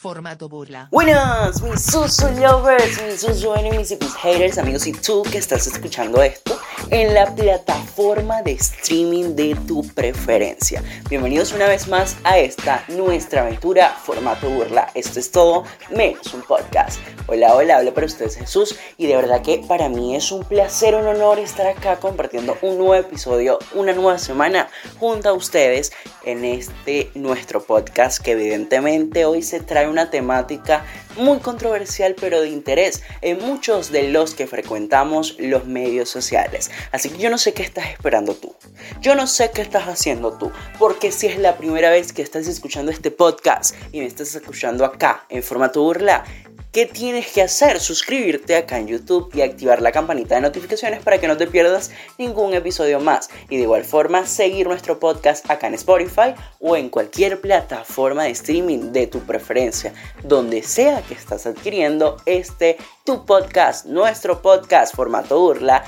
Formato burla. Buenas, mis Susu lovers, mis Susu enemies y mis haters, amigos y tú que estás escuchando esto en la plataforma de streaming de tu preferencia. Bienvenidos una vez más a esta nuestra aventura formato burla. Esto es todo menos un podcast. Hola, hola, habla para ustedes Jesús y de verdad que para mí es un placer, un honor estar acá compartiendo un nuevo episodio, una nueva semana junto a ustedes en este nuestro podcast que evidentemente hoy se trae una temática muy controversial pero de interés en muchos de los que frecuentamos los medios sociales. Así que yo no sé qué estás esperando tú. Yo no sé qué estás haciendo tú. Porque si es la primera vez que estás escuchando este podcast y me estás escuchando acá en formato burla, ¿Qué tienes que hacer? Suscribirte acá en YouTube y activar la campanita de notificaciones para que no te pierdas ningún episodio más. Y de igual forma, seguir nuestro podcast acá en Spotify o en cualquier plataforma de streaming de tu preferencia, donde sea que estás adquiriendo este tu podcast, nuestro podcast formato burla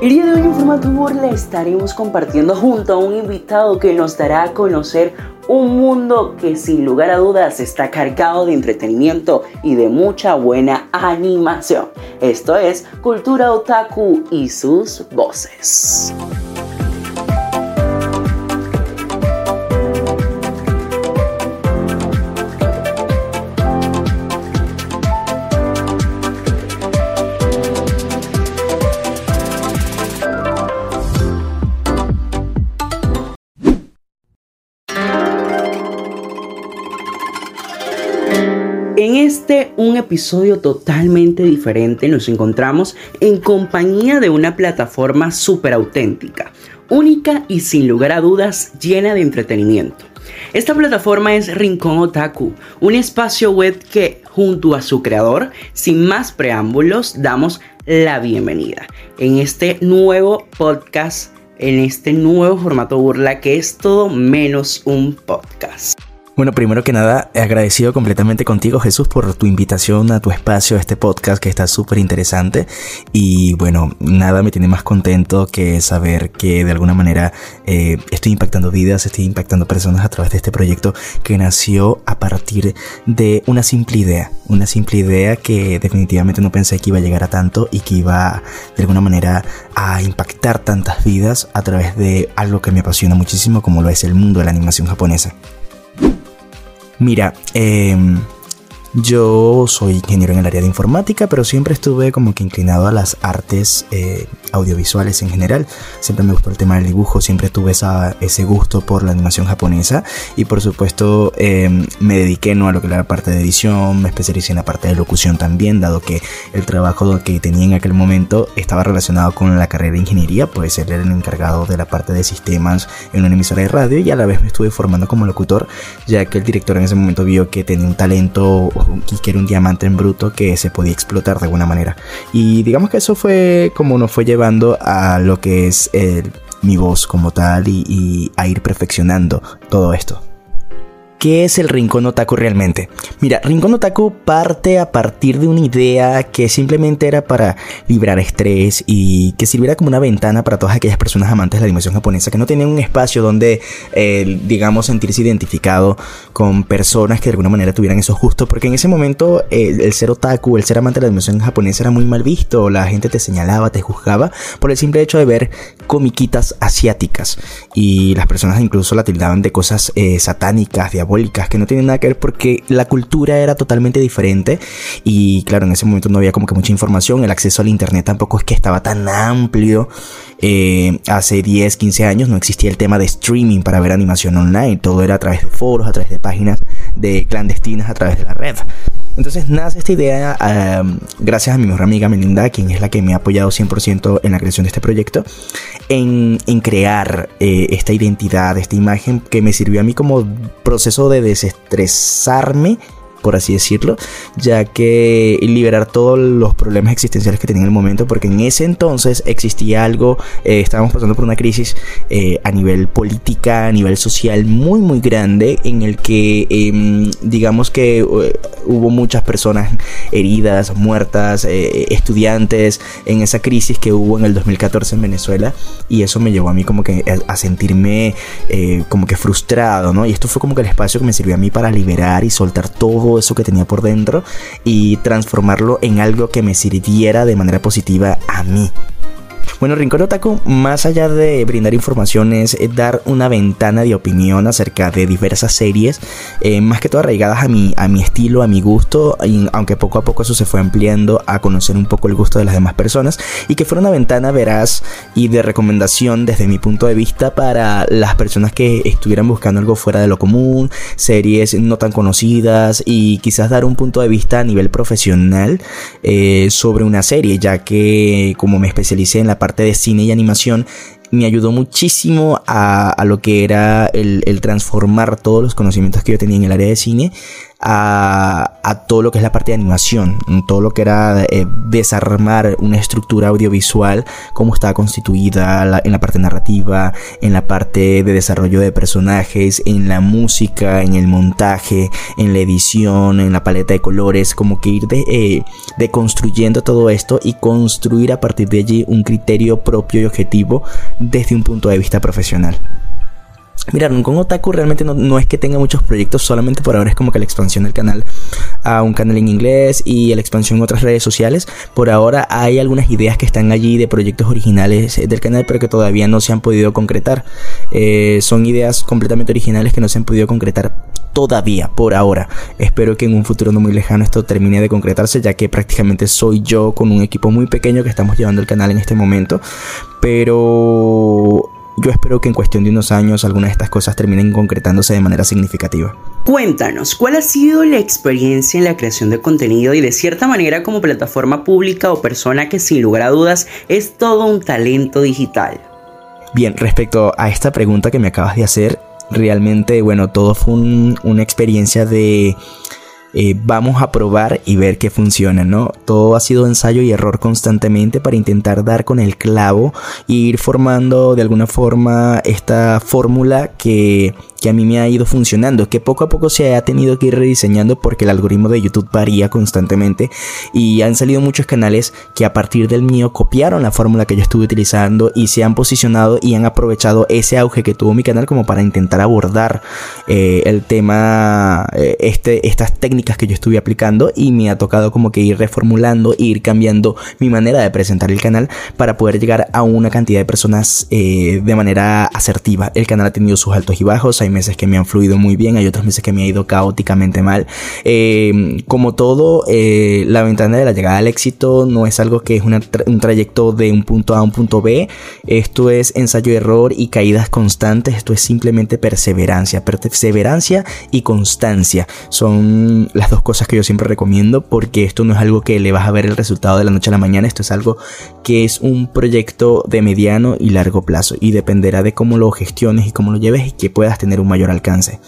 El día de hoy en formato burla estaremos compartiendo junto a un invitado que nos dará a conocer un mundo que sin lugar a dudas está cargado de entretenimiento y de mucha buena animación. Esto es Cultura Otaku y sus voces. Un episodio totalmente diferente, nos encontramos en compañía de una plataforma súper auténtica, única y sin lugar a dudas llena de entretenimiento. Esta plataforma es Rincón Otaku, un espacio web que, junto a su creador, sin más preámbulos, damos la bienvenida en este nuevo podcast, en este nuevo formato burla que es todo menos un podcast. Bueno, primero que nada, agradecido completamente contigo, Jesús, por tu invitación a tu espacio, a este podcast que está súper interesante. Y bueno, nada me tiene más contento que saber que de alguna manera eh, estoy impactando vidas, estoy impactando personas a través de este proyecto que nació a partir de una simple idea. Una simple idea que definitivamente no pensé que iba a llegar a tanto y que iba de alguna manera a impactar tantas vidas a través de algo que me apasiona muchísimo como lo es el mundo de la animación japonesa. Mira, eh, yo soy ingeniero en el área de informática, pero siempre estuve como que inclinado a las artes eh, audiovisuales en general. Siempre me gustó el tema del dibujo, siempre tuve esa, ese gusto por la animación japonesa y por supuesto em, me dediqué no a lo que era la parte de edición, me especialicé en la parte de locución también, dado que el trabajo que tenía en aquel momento estaba relacionado con la carrera de ingeniería, pues él era el encargado de la parte de sistemas en una emisora de radio y a la vez me estuve formando como locutor, ya que el director en ese momento vio que tenía un talento que era un diamante en bruto que se podía explotar de alguna manera. Y digamos que eso fue como nos fue llevando a lo que es mi voz como tal y a ir perfeccionando todo esto. ¿Qué es el Rincón Otaku realmente? Mira, Rincón Otaku parte a partir de una idea que simplemente era para librar estrés y que sirviera como una ventana para todas aquellas personas amantes de la animación japonesa que no tenían un espacio donde, eh, digamos, sentirse identificado con personas que de alguna manera tuvieran esos gustos, porque en ese momento eh, el ser otaku, el ser amante de la animación japonesa era muy mal visto, la gente te señalaba, te juzgaba por el simple hecho de ver comiquitas asiáticas y las personas incluso la tildaban de cosas eh, satánicas, diabólicas que no tienen nada que ver porque la cultura era totalmente diferente y claro, en ese momento no había como que mucha información, el acceso al internet tampoco es que estaba tan amplio. Eh, hace 10, 15 años no existía el tema de streaming para ver animación online, todo era a través de foros, a través de páginas de clandestinas, a través de la red. Entonces nace esta idea gracias a mi mejor amiga Melinda, quien es la que me ha apoyado 100% en la creación de este proyecto, en, crear eh, esta identidad, esta imagen que me sirvió a mí como proceso de desestresarme por así decirlo, ya que liberar todos los problemas existenciales que tenía en el momento, porque en ese entonces existía algo, eh, estábamos pasando por una crisis eh, a nivel política, a nivel social muy muy grande, en el que em, digamos que eh, hubo muchas personas heridas, muertas, estudiantes, en esa crisis que hubo en el 2014 en Venezuela, y eso me llevó a mí como que a, sentirme como que frustrado, ¿no? Y esto fue como que el espacio que me sirvió a mí para liberar y soltar todo eso que tenía por dentro y transformarlo en algo que me sirviera de manera positiva a mí. Bueno, Rincón Otaku, más allá de brindar información, es dar una ventana de opinión acerca de diversas series, eh, más que todo arraigadas a mi, a mi estilo, a mi gusto, aunque poco a poco eso se fue ampliando a conocer un poco el gusto de las demás personas, y que fuera una ventana veraz y de recomendación desde mi punto de vista para las personas que estuvieran buscando algo fuera de lo común, series no tan conocidas, y quizás dar un punto de vista a nivel profesional eh, sobre una serie, ya que como me especialicé en la parte de cine y animación me ayudó muchísimo a, lo que era el, el, transformar todos los conocimientos que yo tenía en el área de cine a, todo lo que es la parte de animación, todo lo que era eh, desarmar una estructura audiovisual, cómo estaba constituida en la parte narrativa, en la parte de desarrollo de personajes, en la música, en el montaje, en la edición, en la paleta de colores, como que ir de, eh, deconstruyendo todo esto y construir a partir de allí un criterio propio y objetivo desde un punto de vista profesional. Mira, con Otaku realmente no, es que tenga muchos proyectos, solamente por ahora es como que la expansión del canal a un canal en inglés y la expansión en otras redes sociales. Por ahora hay algunas ideas que están allí de proyectos originales del canal, pero que todavía no se han podido concretar. Eh, son ideas completamente originales que no se han podido concretar todavía, por ahora. Espero que en un futuro no muy lejano esto termine de concretarse, ya que prácticamente soy yo con un equipo muy pequeño que estamos llevando el canal en este momento. Pero yo espero que en cuestión de unos años algunas de estas cosas terminen concretándose de manera significativa. Cuéntanos, ¿cuál ha sido la experiencia en la creación de contenido y de cierta manera como plataforma pública o persona que sin lugar a dudas es todo un talento digital? Bien, respecto a esta pregunta que me acabas de hacer, realmente, bueno, todo fue una experiencia de eh, vamos a probar y ver qué funciona, ¿no? Todo ha sido ensayo y error constantemente para intentar dar con el clavo e ir formando de alguna forma esta fórmula que que a mí me ha ido funcionando, que poco a poco se ha tenido que ir rediseñando porque el algoritmo de YouTube varía constantemente y han salido muchos canales que a partir del mío copiaron la fórmula que yo estuve utilizando y se han posicionado y han aprovechado ese auge que tuvo mi canal como para intentar abordar eh, el tema, eh, este, estas técnicas que yo estuve aplicando y me ha tocado como que ir reformulando, ir cambiando mi manera de presentar el canal para poder llegar a una cantidad de personas eh, de manera asertiva. El canal ha tenido sus altos y bajos, hay meses que me han fluido muy bien, hay otros meses que me ha ido caóticamente mal. Eh, como todo, eh, la ventana de la llegada al éxito no es algo que es un trayecto de un punto A a un punto B. Esto es ensayo error y caídas constantes. Esto es simplemente perseverancia. Perseverancia y constancia son las dos cosas que yo siempre recomiendo porque esto no es algo que le vas a ver el resultado de la noche a la mañana. Esto es algo que es un proyecto de mediano y largo plazo y dependerá de cómo lo gestiones y cómo lo lleves y que puedas tener un mayor alcance.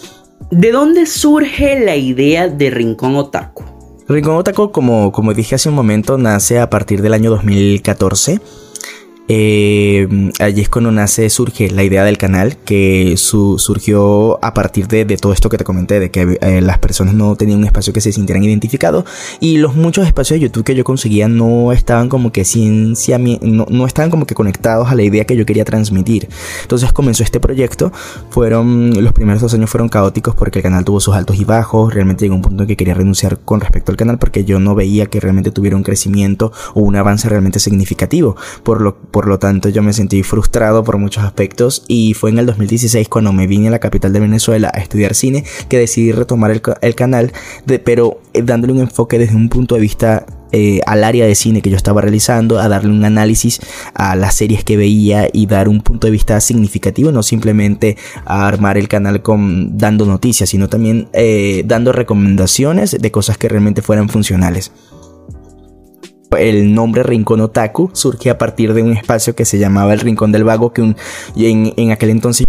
¿De dónde surge la idea de Rincón Otaku? Rincón Otaku, como, como dije hace un momento, nace a partir del año 2014 eh, allí es cuando nace, surge la idea del canal, que surgió a partir de, todo esto que te comenté, de que eh, las personas no tenían un espacio que se sintieran identificados y los muchos espacios de YouTube que yo conseguía no estaban como que ciencia, no, no estaban como que conectados a la idea que yo quería transmitir. Entonces comenzó este proyecto, fueron, los primeros dos años fueron caóticos porque el canal tuvo sus altos y bajos, realmente llegó un punto en que quería renunciar con respecto al canal porque yo no veía que realmente tuviera un crecimiento o un avance realmente significativo, por lo lo tanto yo me sentí frustrado por muchos aspectos y fue en el 2016 cuando me vine a la capital de Venezuela a estudiar cine que decidí retomar el, canal, pero eh, dándole un enfoque desde un punto de vista eh, al área de cine que yo estaba realizando, a darle un análisis a las series que veía y dar un punto de vista significativo, no simplemente a armar el canal con dando noticias, sino también eh, dando recomendaciones de cosas que realmente fueran funcionales. El nombre Rincón Otaku surge a partir de un espacio que se llamaba el Rincón del Vago, que en, aquel entonces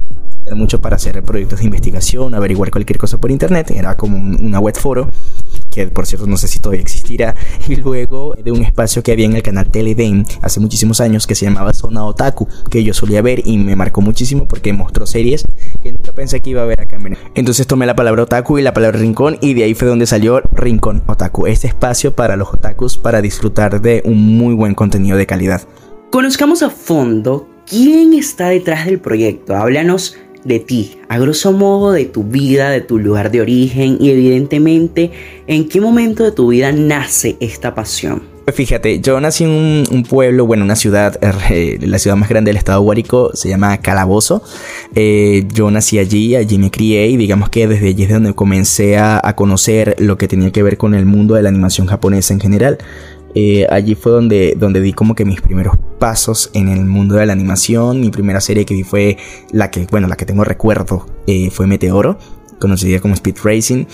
mucho para hacer proyectos de investigación, averiguar cualquier cosa por internet. Era como una web foro, que por cierto no sé si todavía existirá. Y luego de un espacio que había en el canal Televen hace muchísimos años que se llamaba Zona Otaku, que yo solía ver y me marcó muchísimo porque mostró series que nunca pensé que iba a ver acá en Venezuela. Entonces tomé la palabra otaku y la palabra rincón y de ahí fue donde salió Rincón Otaku, este espacio para los otakus para disfrutar de un muy buen contenido de calidad. Conozcamos a fondo quién está detrás del proyecto. Háblanos de ti, a grosso modo de tu vida, de tu lugar de origen y evidentemente en qué momento de tu vida nace esta pasión. Pues fíjate, yo nací en un, pueblo, bueno, una ciudad, eh, la ciudad más grande del estado Guárico, se llama Calabozo. Eh, yo nací allí, allí me crié y digamos que desde allí es donde comencé a conocer lo que tenía que ver con el mundo de la animación japonesa en general. Eh, allí fue donde, donde di como que mis primeros pasos en el mundo de la animación. Mi primera serie que vi fue la que, bueno, la que tengo recuerdo, eh, fue Meteoro, conocida como Speed Racing.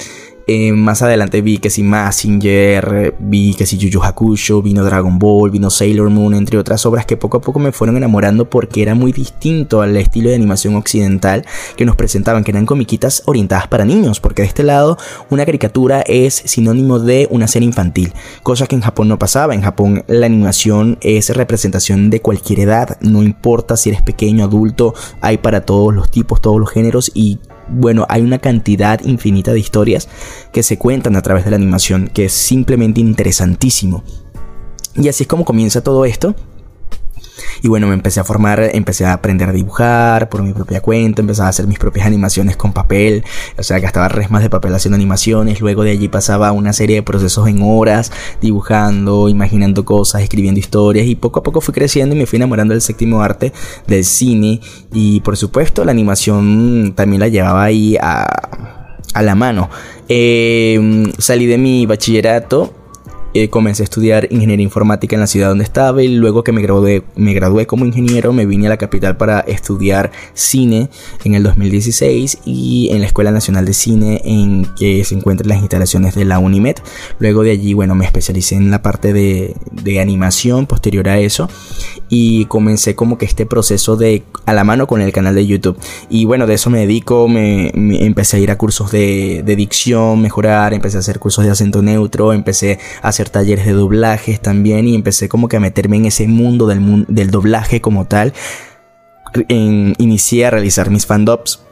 Eh, más adelante vi que si Massinger, vi que si Yu Hakusho, vino Dragon Ball, vino Sailor Moon, entre otras obras que poco a poco me fueron enamorando porque era muy distinto al estilo de animación occidental que nos presentaban, que eran comiquitas orientadas para niños, porque de este lado una caricatura es sinónimo de una serie infantil, cosa que en Japón no pasaba. En Japón la animación es representación de cualquier edad, no importa si eres pequeño, adulto, hay para todos los tipos, todos los géneros y bueno, hay una cantidad infinita de historias que se cuentan a través de la animación, que es simplemente interesantísimo. Y así es como comienza todo esto. Y bueno, me empecé a formar, empecé a aprender a dibujar por mi propia cuenta, empecé a hacer mis propias animaciones con papel, o sea, gastaba resmas de papel haciendo animaciones, luego de allí pasaba una serie de procesos en horas, dibujando, imaginando cosas, escribiendo historias. Y poco a poco fui creciendo y me fui enamorando del séptimo arte, del cine. Y por supuesto la animación también la llevaba ahí a, a la mano. Eh, salí de mi bachillerato eh, comencé a estudiar ingeniería informática en la ciudad donde estaba y luego que me gradué, me gradué como ingeniero me vine a la capital para estudiar cine en el 2016 y en la Escuela Nacional de Cine en que se encuentran las instalaciones de la Unimed. Luego de allí, bueno, me especialicé en la parte de, de animación posterior a eso y comencé como que este proceso de a la mano con el canal de YouTube. Y bueno, de eso me dedico, me, empecé a ir a cursos de, de dicción, mejorar, empecé a hacer cursos de acento neutro, empecé a talleres de doblajes también y empecé como que a meterme en ese mundo del, del doblaje como tal. En, inicié a realizar mis fandubs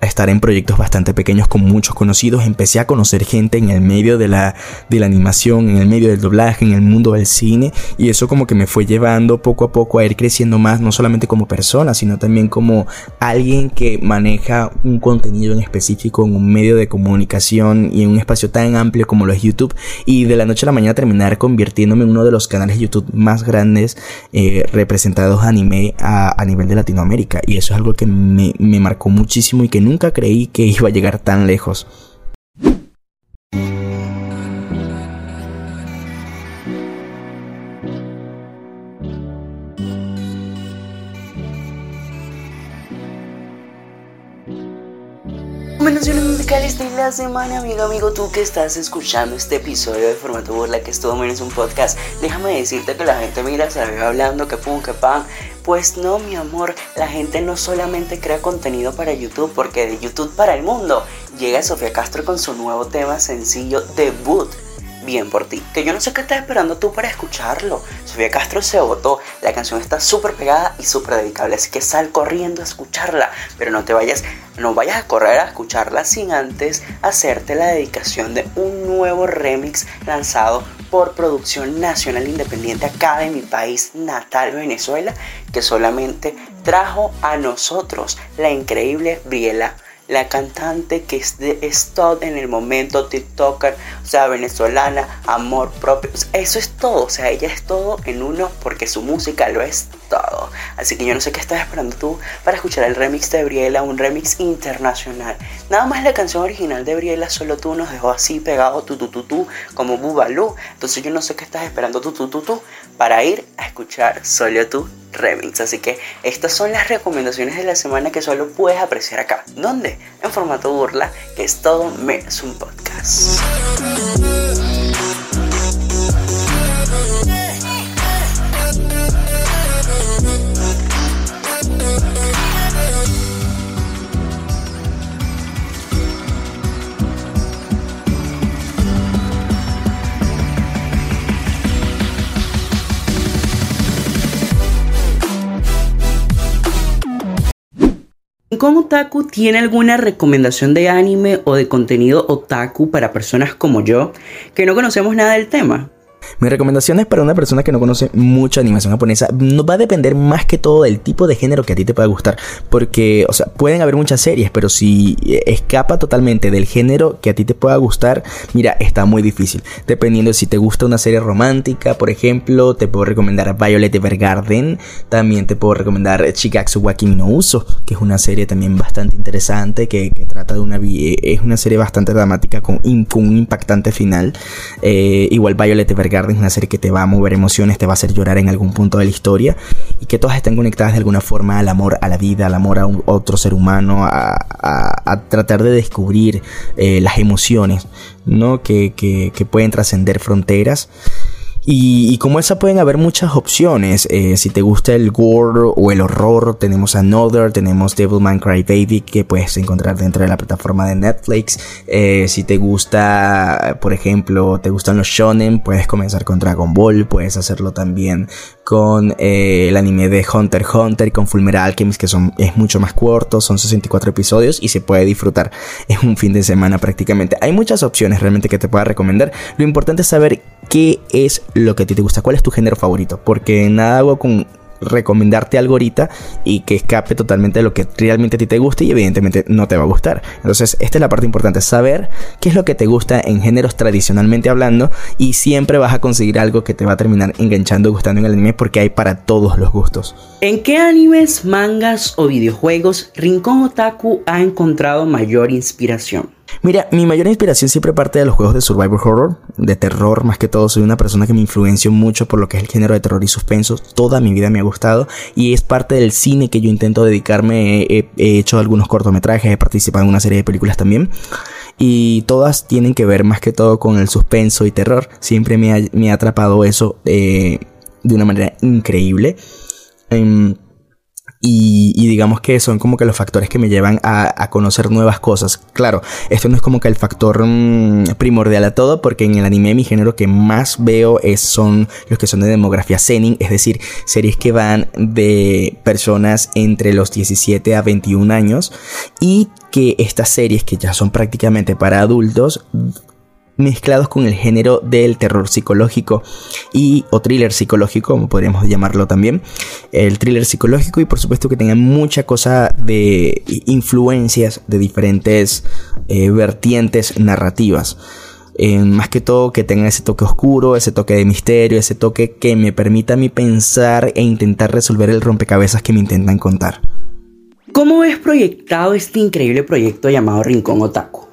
a estar en proyectos bastante pequeños con muchos conocidos, empecé a conocer gente en el medio de la, de la animación, en el medio del doblaje, en el mundo del cine, y eso como que me fue llevando poco a poco a ir creciendo más, no solamente como persona, sino también como alguien que maneja un contenido en específico en un medio de comunicación y en un espacio tan amplio como lo es YouTube, y de la noche a la mañana terminar convirtiéndome en uno de los canales de YouTube más grandes eh, representados anime a, a, nivel de Latinoamérica, y eso es algo que me, me marcó muchísimo y que nunca creí que iba a llegar tan lejos. Recomendaciones musicales de la semana, amigo, amigo, tú que estás escuchando este episodio de Formato Burla, que es todo menos un podcast, déjame decirte que la gente mira, se ve hablando, que pum, que pan, pues no, mi amor, la gente no solamente crea contenido para YouTube, porque de YouTube para el mundo llega Sofía Castro con su nuevo tema sencillo debut bien por ti. Que yo no sé qué estás esperando tú para escucharlo. Sofía Castro se votó. La canción está súper pegada y súper dedicable. Así que sal corriendo a escucharla. Pero no te vayas, no vayas a correr a escucharla sin antes hacerte la dedicación de un nuevo remix lanzado por Producción Nacional Independiente acá de mi país natal, Venezuela, que solamente trajo a nosotros la increíble Briela la cantante que es de stop en el momento, TikToker, o sea, venezolana, amor propio. Eso es todo, o sea, ella es todo en uno porque su música lo es todo. Así que yo no sé qué estás esperando tú para escuchar el remix de Briela, un remix internacional. Nada más la canción original de Briela, solo tú nos dejó así pegado tu tu tu tu como Bubalú. Entonces yo no sé qué estás esperando tú tu tu tu para ir a escuchar solo tú remix. Así que estas son las recomendaciones de la semana que solo puedes apreciar acá. ¿Dónde? En formato burla, que es todo menos un podcast. ¿Con Otaku tiene alguna recomendación de anime o de contenido otaku para personas como yo que no conocemos nada del tema? Mi recomendación es para una persona que no conoce mucha animación japonesa. No va a depender más que todo del tipo de género que a ti te pueda gustar. Porque, o sea, pueden haber muchas series, pero si escapa totalmente del género que a ti te pueda gustar, mira, está muy difícil. Dependiendo si te gusta una serie romántica, por ejemplo, te puedo recomendar Violet Evergarden. También te puedo recomendar Chikatsu wa que es una serie también bastante interesante, que, trata de una... Es una serie bastante dramática con, un impactante final. Eh, igual Violet Evergarden Una serie que te va a mover emociones, te va a hacer llorar en algún punto de la historia y que todas están conectadas de alguna forma al amor a la vida, al amor a otro ser humano, a, tratar de descubrir eh, las emociones ¿no? que pueden trascender fronteras. Y, como esa pueden haber muchas opciones. Eh, si te gusta el gore o el horror, tenemos Another, tenemos Devilman Crybaby que puedes encontrar dentro de la plataforma de Netflix. Eh, si te gusta, por ejemplo, te gustan los shonen, puedes comenzar con Dragon Ball, puedes hacerlo también con eh, el anime de Hunter x Hunter con Fullmetal Alchemist que son, es mucho más corto, son 64 episodios y se puede disfrutar en un fin de semana prácticamente. Hay muchas opciones realmente que te pueda recomendar. Lo importante es saber qué es lo que a ti te gusta, cuál es tu género favorito, porque nada hago con recomendarte algo ahorita y que escape totalmente de lo que realmente a ti te guste y evidentemente no te va a gustar. Entonces, esta es la parte importante, saber qué es lo que te gusta en géneros tradicionalmente hablando y siempre vas a conseguir algo que te va a terminar enganchando, gustando en el anime porque hay para todos los gustos. ¿En qué animes, mangas o videojuegos Rincón Otaku ha encontrado mayor inspiración? Mira, mi mayor inspiración siempre parte de los juegos de survival horror, de terror más que todo. Soy una persona que me influenció mucho por lo que es el género de terror y suspenso. Toda mi vida me ha gustado y es parte del cine que yo intento dedicarme. He, hecho algunos cortometrajes, he participado en una serie de películas también. Y todas tienen que ver más que todo con el suspenso y terror. Siempre me ha, atrapado eso eh, de una manera increíble. Em, y, digamos que son como que los factores que me llevan a, conocer nuevas cosas. Claro, esto no es como que el factor mm, primordial a todo, porque en el anime mi género que más veo es, son los que son de demografía Zenin, es decir, series que van de personas entre los 17 a 21 años y que estas series que ya son prácticamente para adultos mezclados con el género del terror psicológico y o thriller psicológico, como podríamos llamarlo también. El thriller psicológico y por supuesto que tengan mucha cosa de influencias de diferentes eh, vertientes narrativas. más que todo que tengan ese toque oscuro, ese toque de misterio, ese toque que me permita a mí pensar e intentar resolver el rompecabezas que me intentan contar. ¿Cómo ves proyectado este increíble proyecto llamado Rincón Otaku?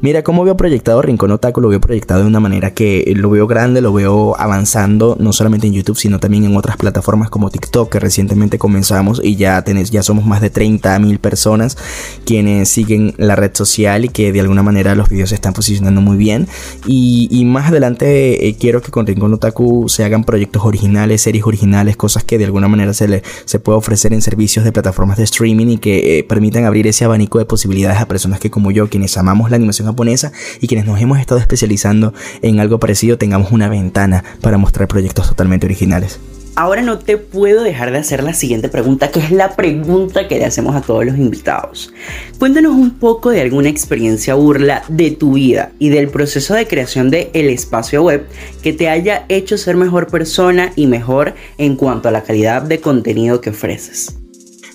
Mira cómo veo proyectado Rincón Otaku, lo veo proyectado de una manera que lo veo grande, lo veo avanzando, no solamente en YouTube, sino también en otras plataformas como TikTok, que recientemente comenzamos y ya, tenés, ya somos más de 30 mil personas quienes siguen la red social y que de alguna manera los videos se están posicionando muy bien. Y, más adelante eh, quiero que con Rincón Otaku se hagan proyectos originales, series originales, cosas que de alguna manera se, le, se puede ofrecer en servicios de plataformas de streaming y que eh, permitan abrir ese abanico de posibilidades a personas que como yo, quienes amamos la animación japonesa y quienes nos hemos estado especializando en algo parecido tengamos una ventana para mostrar proyectos totalmente originales. Ahora no te puedo dejar de hacer la siguiente pregunta, que es la pregunta que le hacemos a todos los invitados. Cuéntanos un poco de alguna experiencia burla de tu vida y del proceso de creación de el espacio web que te haya hecho ser mejor persona y mejor en cuanto a la calidad de contenido que ofreces.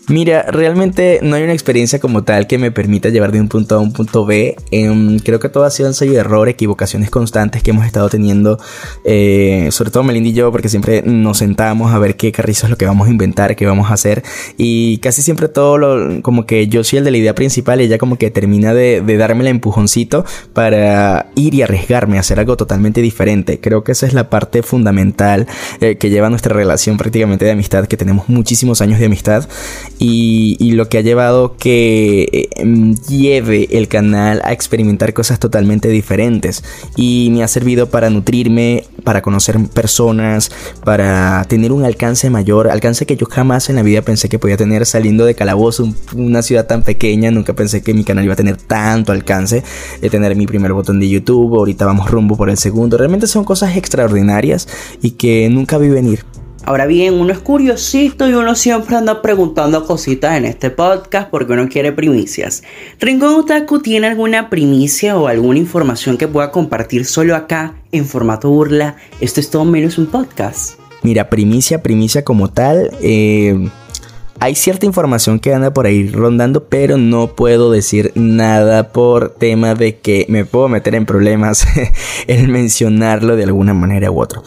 Mira, realmente no hay una experiencia como tal que me permita llevar de un punto A a un punto B. Em, creo que todo ha sido sello de error, equivocaciones constantes que hemos estado teniendo, eh, sobre todo Melinda y yo, porque siempre nos sentamos a ver qué carrizo es lo que vamos a inventar, qué vamos a hacer. Y casi siempre todo lo, como que yo soy el de la idea principal y ella como que termina de, darme el empujoncito para ir y arriesgarme a hacer algo totalmente diferente. Creo que esa es la parte fundamental eh, que lleva nuestra relación prácticamente de amistad, que tenemos muchísimos años de amistad y, lo que ha llevado que em, lleve el canal a experimentar cosas totalmente diferentes. Y me ha servido para nutrirme, para conocer personas, para tener un alcance mayor, alcance que yo jamás en la vida pensé que podía tener. Saliendo de Calabozo, una ciudad tan pequeña, nunca pensé que mi canal iba a tener tanto alcance, de tener mi primer botón de YouTube, ahorita vamos rumbo por el segundo, realmente son cosas extraordinarias y que nunca vi venir Ahora bien, uno es curiosito y uno siempre anda preguntando cositas en este podcast porque uno quiere primicias. ¿Rincón Otaku tiene alguna primicia o alguna información que pueda compartir solo acá en formato burla? Esto es todo menos un podcast. Mira, primicia, primicia como tal. Eh, hay cierta información que anda por ahí rondando, pero no puedo decir nada por tema de que me puedo meter en problemas el mencionarlo de alguna manera u otra.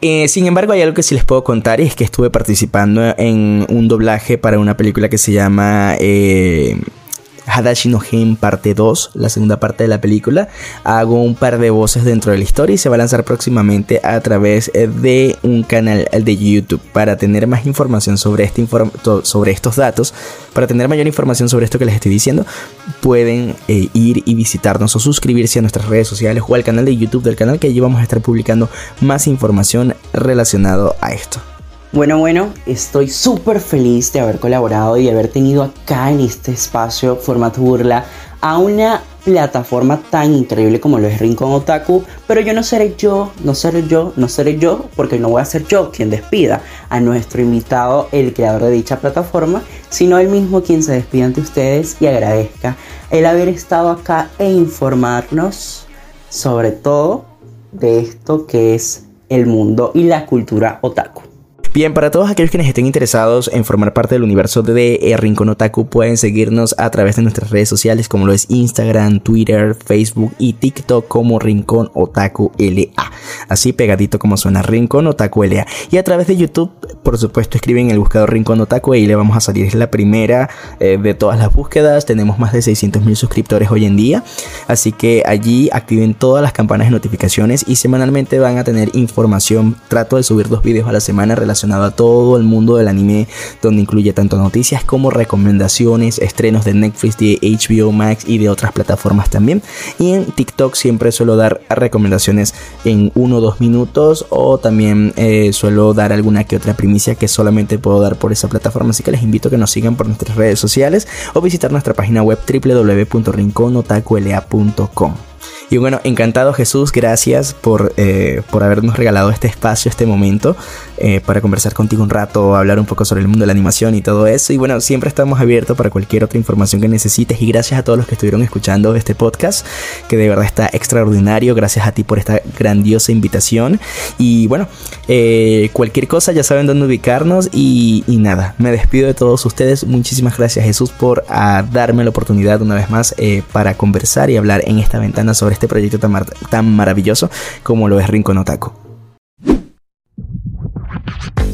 Eh, sin embargo, hay algo que sí les puedo contar y es que estuve participando en un doblaje para una película que se llama eh, Hadashi no Gen parte 2, la segunda parte de la película. Hago un par de voces dentro de la historia y se va a lanzar próximamente a través de un canal de YouTube. Para tener más información sobre, este sobre estos datos, para tener mayor información sobre esto que les estoy diciendo, pueden eh, ir y visitarnos o suscribirse a nuestras redes sociales o al canal de YouTube del canal que allí vamos a estar publicando más información relacionado a esto. Bueno, bueno, estoy súper feliz de haber colaborado y haber tenido acá en este espacio formato burla a una plataforma tan increíble como lo es Rincón Otaku, pero yo no seré yo, no seré yo, no seré yo, porque no voy a ser yo quien despida a nuestro invitado, el creador de dicha plataforma, sino él mismo quien se despida ante ustedes y agradezca el haber estado acá e informarnos sobre todo de esto que es el mundo y la cultura otaku. Bien, para todos aquellos quienes estén interesados en formar parte del universo de Rincón Otaku, pueden seguirnos a través de nuestras redes sociales como lo es Instagram, Twitter, Facebook y TikTok como Rincón Otaku LA. Así pegadito como suena Rincón Otaku LA. Y a través de YouTube, por supuesto, escriben el buscador Rincón Otaku y le vamos a salir. Es la primera eh, de todas las búsquedas. Tenemos más de 600 mil suscriptores hoy en día. Así que allí activen todas las campanas de notificaciones y semanalmente van a tener información. Trato de subir dos videos a la semana relacionados a todo el mundo del anime, donde incluye tanto noticias como recomendaciones, estrenos de Netflix, de HBO Max y de otras plataformas también. Y en TikTok siempre suelo dar recomendaciones en uno o dos minutos o también eh, suelo dar alguna que otra primicia que solamente puedo dar por esa plataforma. Así que les invito a que nos sigan por nuestras redes sociales o visitar nuestra página web www.rinconotakuela.com. Y bueno, encantado Jesús, gracias por, eh, por habernos regalado este espacio, este momento, eh, para conversar contigo un rato, hablar un poco sobre el mundo de la animación y todo eso. Y bueno, siempre estamos abiertos para cualquier otra información que necesites. Y gracias a todos los que estuvieron escuchando este podcast, que de verdad está extraordinario. Gracias a ti por esta grandiosa invitación. Y bueno, eh, cualquier cosa ya saben dónde ubicarnos. Y, nada, me despido de todos ustedes. Muchísimas gracias Jesús por ah, darme la oportunidad una vez más para conversar y hablar en esta ventana sobre este proyecto tan, maravilloso como lo es Rincón Otaku.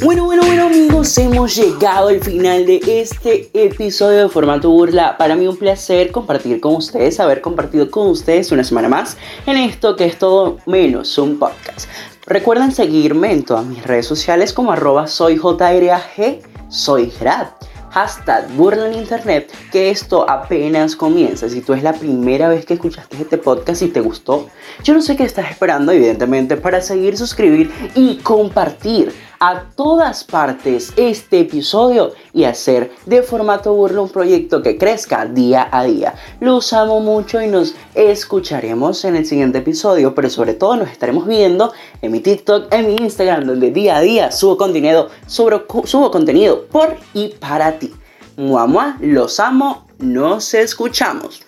Bueno, bueno, bueno amigos, hemos llegado al final de este episodio de formato burla. Para mí un placer compartir con ustedes, haber compartido con ustedes una semana más en esto que es todo menos un podcast. Recuerden seguirme en todas mis redes sociales como arroba soy soy hashtag burla en internet, que esto apenas comienza. Si tú es la primera vez que escuchaste este podcast y te gustó, yo no sé qué estás esperando, evidentemente, para seguir, suscribir y compartir a todas partes este episodio y hacer de formato burla un proyecto que crezca día a día. Los amo mucho y nos escucharemos en el siguiente episodio, pero sobre todo nos estaremos viendo en mi TikTok, en mi Instagram, donde día a día subo contenido, subo contenido por y para ti. Muamua, los amo, nos escuchamos.